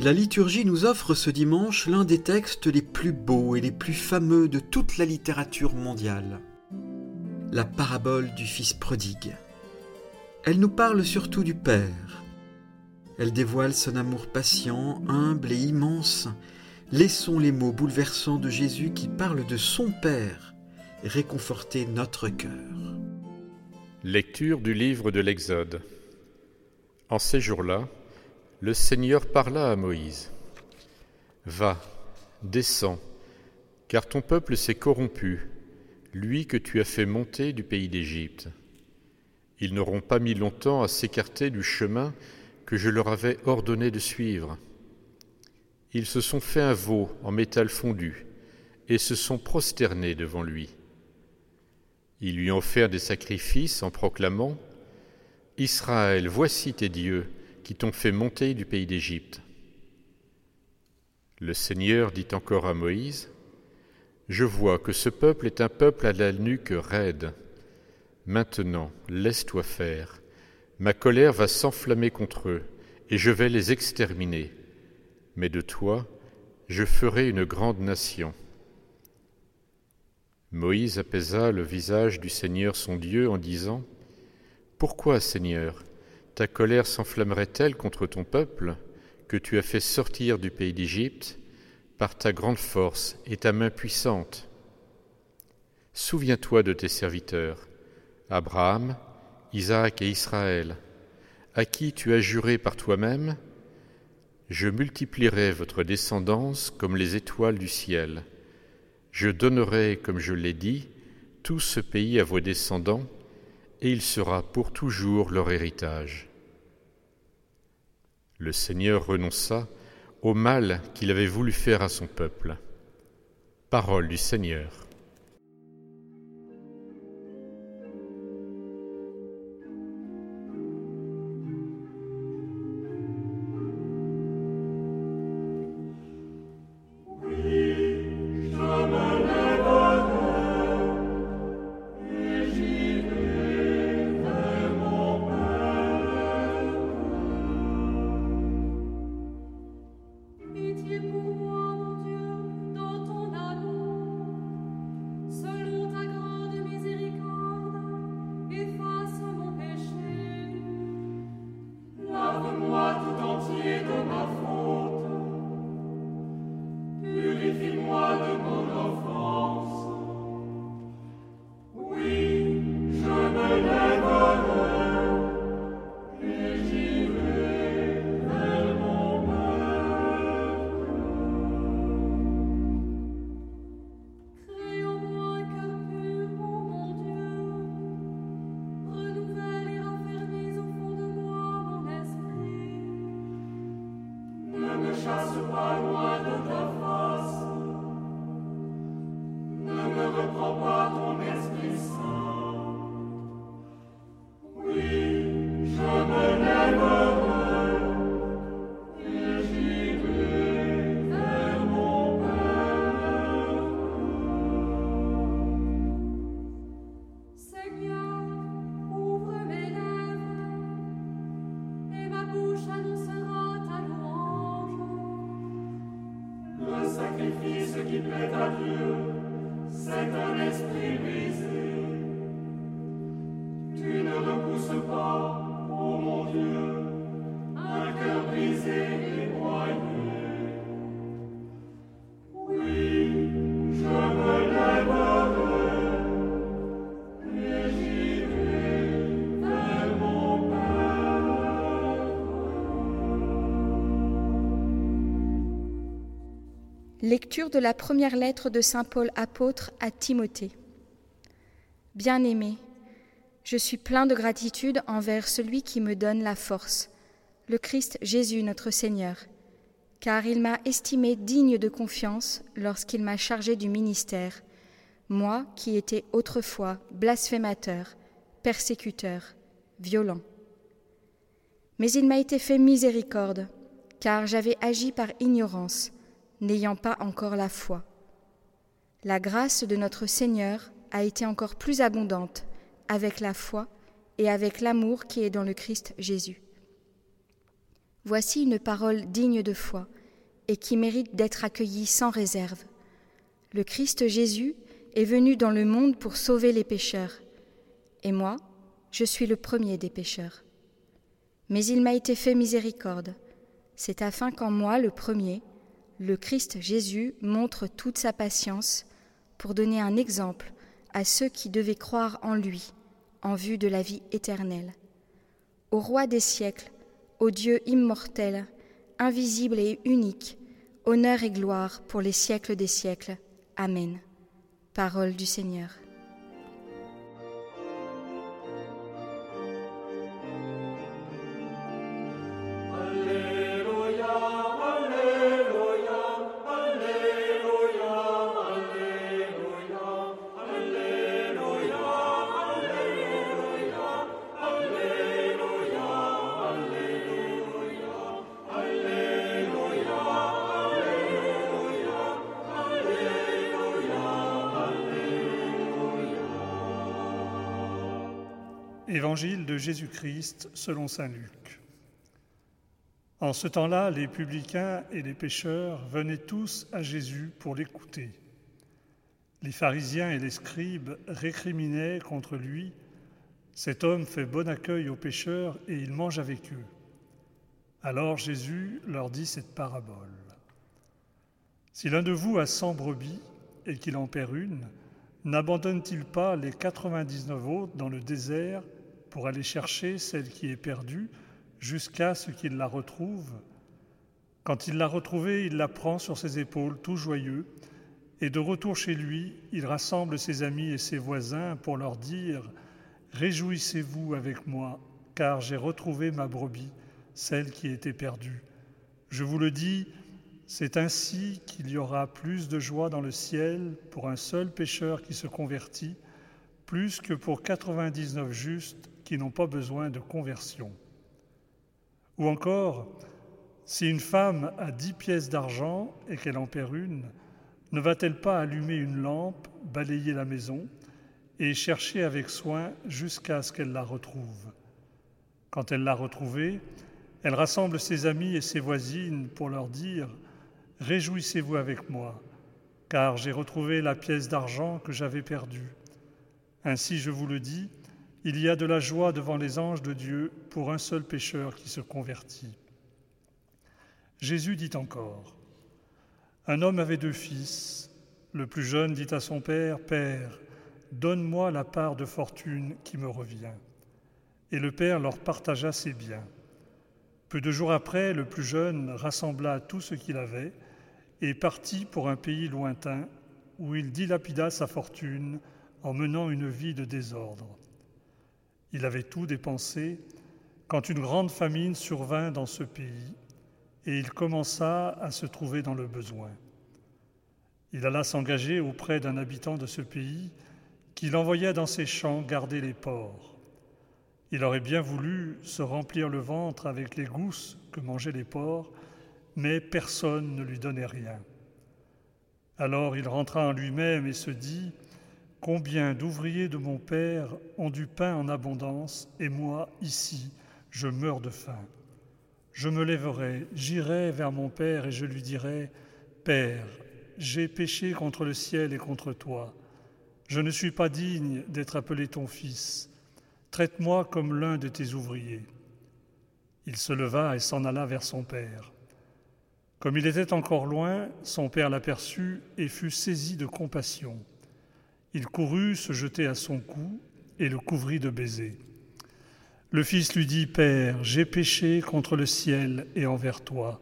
La liturgie nous offre ce dimanche l'un des textes les plus beaux et les plus fameux de toute la littérature mondiale, la parabole du Fils prodigue. Elle nous parle surtout du Père. Elle dévoile son amour patient, humble et immense. Laissons les mots bouleversants de Jésus qui parle de son Père réconforter notre cœur. Lecture du livre de l'Exode. En ces jours-là, le Seigneur parla à Moïse. Va, descends, car ton peuple s'est corrompu, lui que tu as fait monter du pays d'Égypte. Ils n'auront pas mis longtemps à s'écarter du chemin que je leur avais ordonné de suivre. Ils se sont fait un veau en métal fondu et se sont prosternés devant lui. Ils lui ont offert des sacrifices en proclamant Israël, voici tes dieux qui t'ont fait monter du pays d'Égypte. Le Seigneur dit encore à Moïse Je vois que ce peuple est un peuple à la nuque raide. Maintenant, laisse-toi faire. Ma colère va s'enflammer contre eux, et je vais les exterminer. Mais de toi, je ferai une grande nation. Moïse apaisa le visage du Seigneur son Dieu en disant Pourquoi, Seigneur, ta colère s'enflammerait-elle contre ton peuple, que tu as fait sortir du pays d'Égypte, par ta grande force et ta main puissante. Souviens-toi de tes serviteurs, Abraham, Isaac et Israël, à qui tu as juré par toi-même Je multiplierai votre descendance comme les étoiles du ciel. Je donnerai, comme je l'ai dit, tout ce pays à vos descendants, et il sera pour toujours leur héritage. Le Seigneur renonça au mal qu'il avait voulu faire à son peuple. Parole du Seigneur. Lecture de la première lettre de Saint Paul apôtre à Timothée. Bien-aimé, je suis plein de gratitude envers celui qui me donne la force, le Christ Jésus notre Seigneur, car il m'a estimé digne de confiance lorsqu'il m'a chargé du ministère, moi qui étais autrefois blasphémateur, persécuteur, violent. Mais il m'a été fait miséricorde, car j'avais agi par ignorance n'ayant pas encore la foi. La grâce de notre Seigneur a été encore plus abondante avec la foi et avec l'amour qui est dans le Christ Jésus. Voici une parole digne de foi et qui mérite d'être accueillie sans réserve. Le Christ Jésus est venu dans le monde pour sauver les pécheurs, et moi, je suis le premier des pécheurs. Mais il m'a été fait miséricorde, c'est afin qu'en moi, le premier, le Christ Jésus montre toute sa patience pour donner un exemple à ceux qui devaient croire en lui en vue de la vie éternelle. Au roi des siècles, au Dieu immortel, invisible et unique, honneur et gloire pour les siècles des siècles. Amen. Parole du Seigneur. Évangile de Jésus-Christ selon Saint Luc. En ce temps-là, les publicains et les pécheurs venaient tous à Jésus pour l'écouter. Les pharisiens et les scribes récriminaient contre lui Cet homme fait bon accueil aux pécheurs et il mange avec eux. Alors Jésus leur dit cette parabole. Si l'un de vous a cent brebis et qu'il en perd une, n'abandonne-t-il pas les quatre-vingt-dix-neuf autres dans le désert pour aller chercher celle qui est perdue jusqu'à ce qu'il la retrouve. Quand il l'a retrouvée, il la prend sur ses épaules, tout joyeux, et de retour chez lui, il rassemble ses amis et ses voisins pour leur dire Réjouissez-vous avec moi, car j'ai retrouvé ma brebis, celle qui était perdue. Je vous le dis, c'est ainsi qu'il y aura plus de joie dans le ciel pour un seul pécheur qui se convertit, plus que pour 99 justes qui n'ont pas besoin de conversion. Ou encore, si une femme a dix pièces d'argent et qu'elle en perd une, ne va-t-elle pas allumer une lampe, balayer la maison et chercher avec soin jusqu'à ce qu'elle la retrouve? Quand elle l'a retrouvée, elle rassemble ses amis et ses voisines pour leur dire Réjouissez-vous avec moi, car j'ai retrouvé la pièce d'argent que j'avais perdue. Ainsi, je vous le dis, il y a de la joie devant les anges de Dieu pour un seul pécheur qui se convertit. Jésus dit encore, Un homme avait deux fils. Le plus jeune dit à son père, Père, donne-moi la part de fortune qui me revient. Et le père leur partagea ses biens. Peu de jours après, le plus jeune rassembla tout ce qu'il avait et partit pour un pays lointain où il dilapida sa fortune en menant une vie de désordre. Il avait tout dépensé quand une grande famine survint dans ce pays et il commença à se trouver dans le besoin. Il alla s'engager auprès d'un habitant de ce pays qui l'envoya dans ses champs garder les porcs. Il aurait bien voulu se remplir le ventre avec les gousses que mangeaient les porcs, mais personne ne lui donnait rien. Alors il rentra en lui-même et se dit, Combien d'ouvriers de mon Père ont du pain en abondance, et moi, ici, je meurs de faim. Je me lèverai, j'irai vers mon Père, et je lui dirai, Père, j'ai péché contre le ciel et contre toi. Je ne suis pas digne d'être appelé ton fils. Traite-moi comme l'un de tes ouvriers. Il se leva et s'en alla vers son Père. Comme il était encore loin, son Père l'aperçut et fut saisi de compassion. Il courut se jeter à son cou et le couvrit de baisers. Le fils lui dit, Père, j'ai péché contre le ciel et envers toi.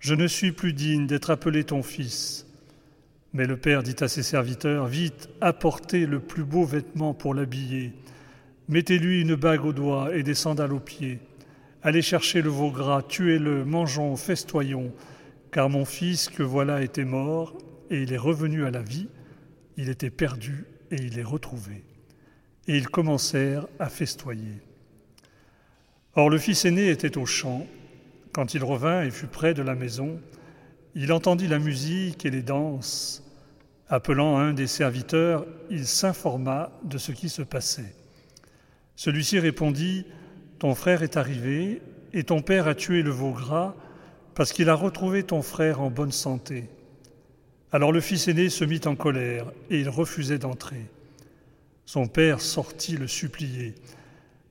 Je ne suis plus digne d'être appelé ton fils. Mais le père dit à ses serviteurs, Vite, apportez le plus beau vêtement pour l'habiller. Mettez-lui une bague au doigt et des sandales aux pieds. Allez chercher le veau gras, tuez-le, mangeons, festoyons, car mon fils que voilà était mort, et il est revenu à la vie il était perdu et il est retrouvé. Et ils commencèrent à festoyer. Or le fils aîné était au champ. Quand il revint et fut près de la maison, il entendit la musique et les danses. Appelant un des serviteurs, il s'informa de ce qui se passait. Celui-ci répondit, Ton frère est arrivé et ton père a tué le veau gras parce qu'il a retrouvé ton frère en bonne santé. Alors le fils aîné se mit en colère et il refusait d'entrer. Son père sortit le supplier.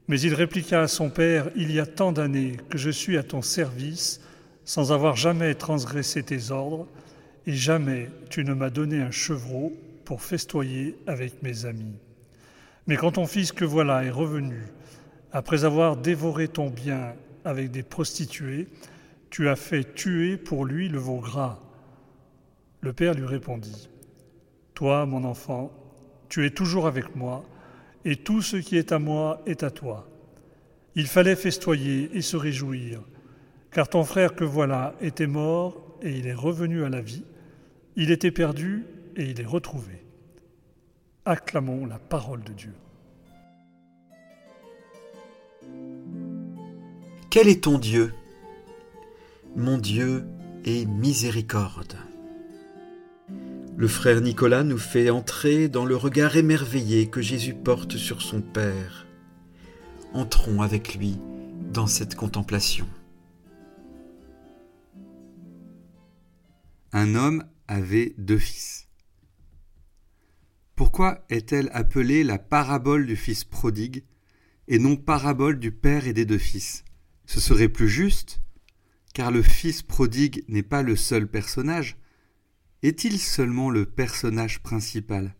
Mais il répliqua à son père, Il y a tant d'années que je suis à ton service, sans avoir jamais transgressé tes ordres, et jamais tu ne m'as donné un chevreau pour festoyer avec mes amis. Mais quand ton fils que voilà est revenu, après avoir dévoré ton bien avec des prostituées, tu as fait tuer pour lui le veau gras. Le père lui répondit, Toi, mon enfant, tu es toujours avec moi, et tout ce qui est à moi est à toi. Il fallait festoyer et se réjouir, car ton frère que voilà était mort et il est revenu à la vie, il était perdu et il est retrouvé. Acclamons la parole de Dieu. Quel est ton Dieu? Mon Dieu est miséricorde. Le frère Nicolas nous fait entrer dans le regard émerveillé que Jésus porte sur son Père. Entrons avec lui dans cette contemplation. Un homme avait deux fils. Pourquoi est-elle appelée la parabole du fils prodigue et non parabole du père et des deux fils? Ce serait plus juste, car le fils prodigue n'est pas le seul personnage. Est-il seulement le personnage principal?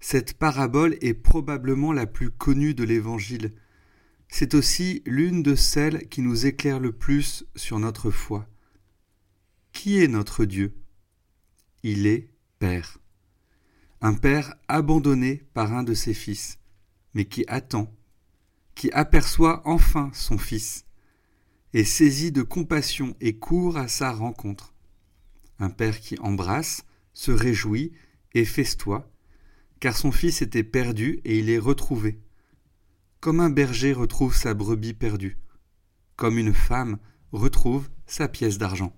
Cette parabole est probablement la plus connue de l'Évangile. C'est aussi l'une de celles qui nous éclaire le plus sur notre foi. Qui est notre Dieu? Il est Père. Un Père abandonné par un de ses fils, mais qui attend, qui aperçoit enfin son Fils, et saisi de compassion et court à sa rencontre. Un Père qui embrasse, se réjouit et festoie, car son Fils était perdu et il est retrouvé. Comme un berger retrouve sa brebis perdue, comme une femme retrouve sa pièce d'argent.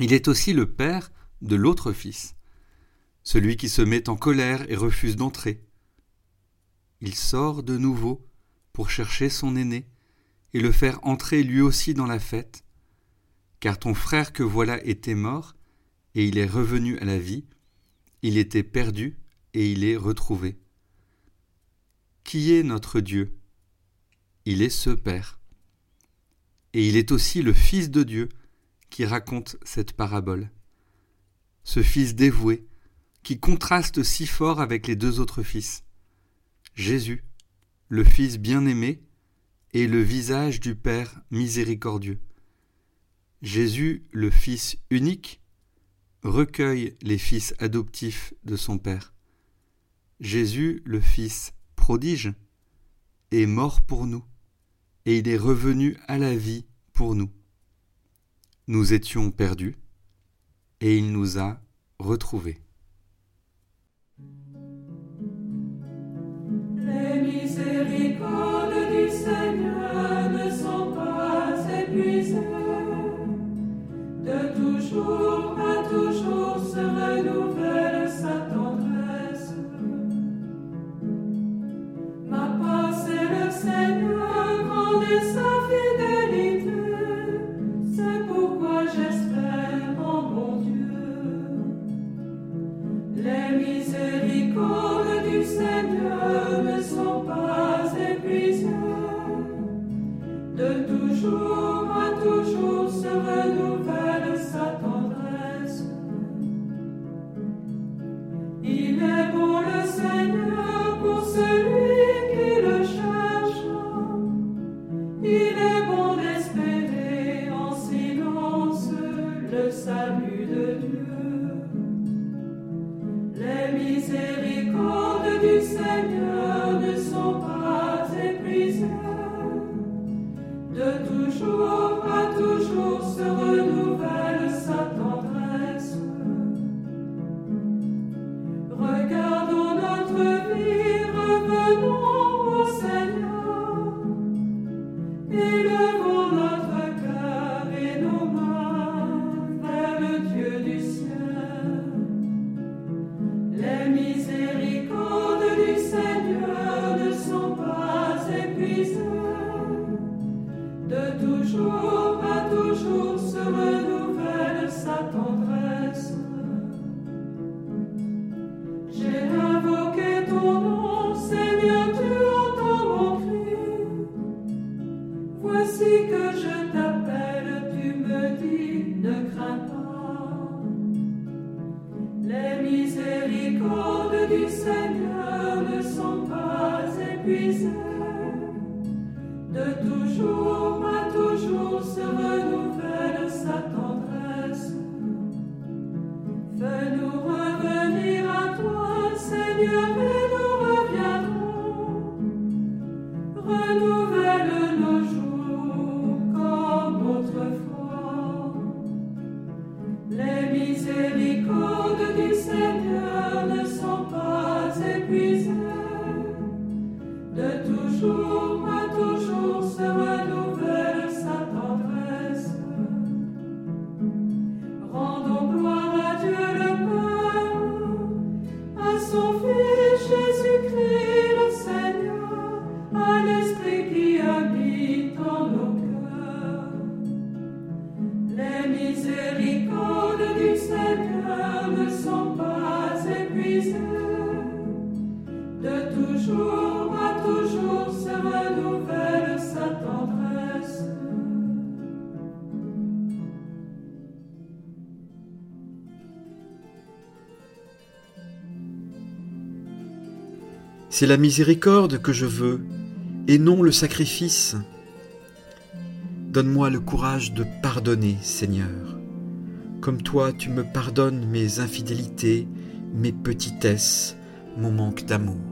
Il est aussi le père de l'autre fils, celui qui se met en colère et refuse d'entrer. Il sort de nouveau pour chercher son aîné et le faire entrer lui aussi dans la fête, car ton frère que voilà était mort, et il est revenu à la vie, il était perdu, et il est retrouvé. Qui est notre Dieu? Il est ce Père. Et il est aussi le Fils de Dieu, qui raconte cette parabole. Ce fils dévoué, qui contraste si fort avec les deux autres fils. Jésus, le Fils bien-aimé, et le visage du Père miséricordieux. Jésus, le Fils unique, recueille les fils adoptifs de son Père. Jésus, le Fils prodige, est mort pour nous, et il est revenu à la vie pour nous. Nous étions perdus, et il nous a retrouvés. Seigneur ne sont pas épuisées. De toujours toujours à toujours se renouvelle C'est la miséricorde que je veux, et non le sacrifice. Donne-moi le courage de pardonner, Seigneur, comme toi tu me pardonnes mes infidélités, mes petitesses, mon manque d'amour.